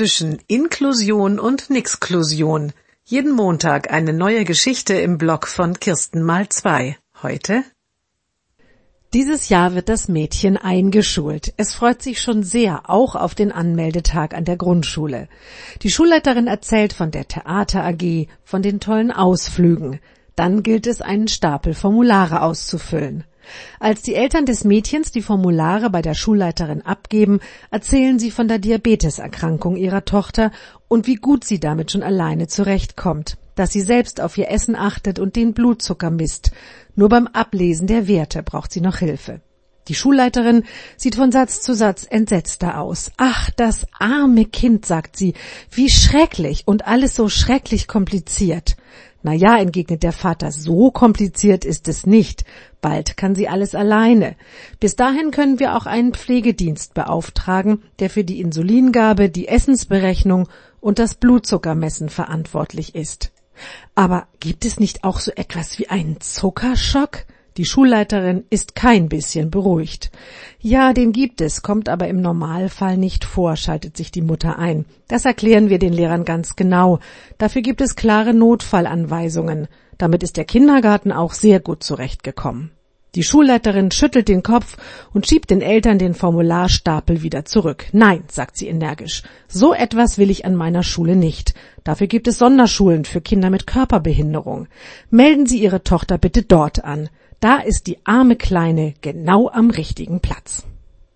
zwischen Inklusion und Nixklusion. Jeden Montag eine neue Geschichte im Blog von Kirsten mal zwei. Heute? Dieses Jahr wird das Mädchen eingeschult. Es freut sich schon sehr, auch auf den Anmeldetag an der Grundschule. Die Schulleiterin erzählt von der Theater AG, von den tollen Ausflügen. Dann gilt es, einen Stapel Formulare auszufüllen. Als die Eltern des Mädchens die Formulare bei der Schulleiterin abgeben, erzählen sie von der Diabeteserkrankung ihrer Tochter und wie gut sie damit schon alleine zurechtkommt, dass sie selbst auf ihr Essen achtet und den Blutzucker misst. Nur beim Ablesen der Werte braucht sie noch Hilfe. Die Schulleiterin sieht von Satz zu Satz entsetzter aus. Ach, das arme Kind, sagt sie, wie schrecklich und alles so schrecklich kompliziert. Na ja, entgegnet der Vater, so kompliziert ist es nicht. Bald kann sie alles alleine. Bis dahin können wir auch einen Pflegedienst beauftragen, der für die Insulingabe, die Essensberechnung und das Blutzuckermessen verantwortlich ist. Aber gibt es nicht auch so etwas wie einen Zuckerschock? Die Schulleiterin ist kein bisschen beruhigt. Ja, den gibt es, kommt aber im Normalfall nicht vor, schaltet sich die Mutter ein. Das erklären wir den Lehrern ganz genau. Dafür gibt es klare Notfallanweisungen. Damit ist der Kindergarten auch sehr gut zurechtgekommen. Die Schulleiterin schüttelt den Kopf und schiebt den Eltern den Formularstapel wieder zurück. Nein, sagt sie energisch, so etwas will ich an meiner Schule nicht. Dafür gibt es Sonderschulen für Kinder mit Körperbehinderung. Melden Sie Ihre Tochter bitte dort an. Da ist die arme Kleine genau am richtigen Platz.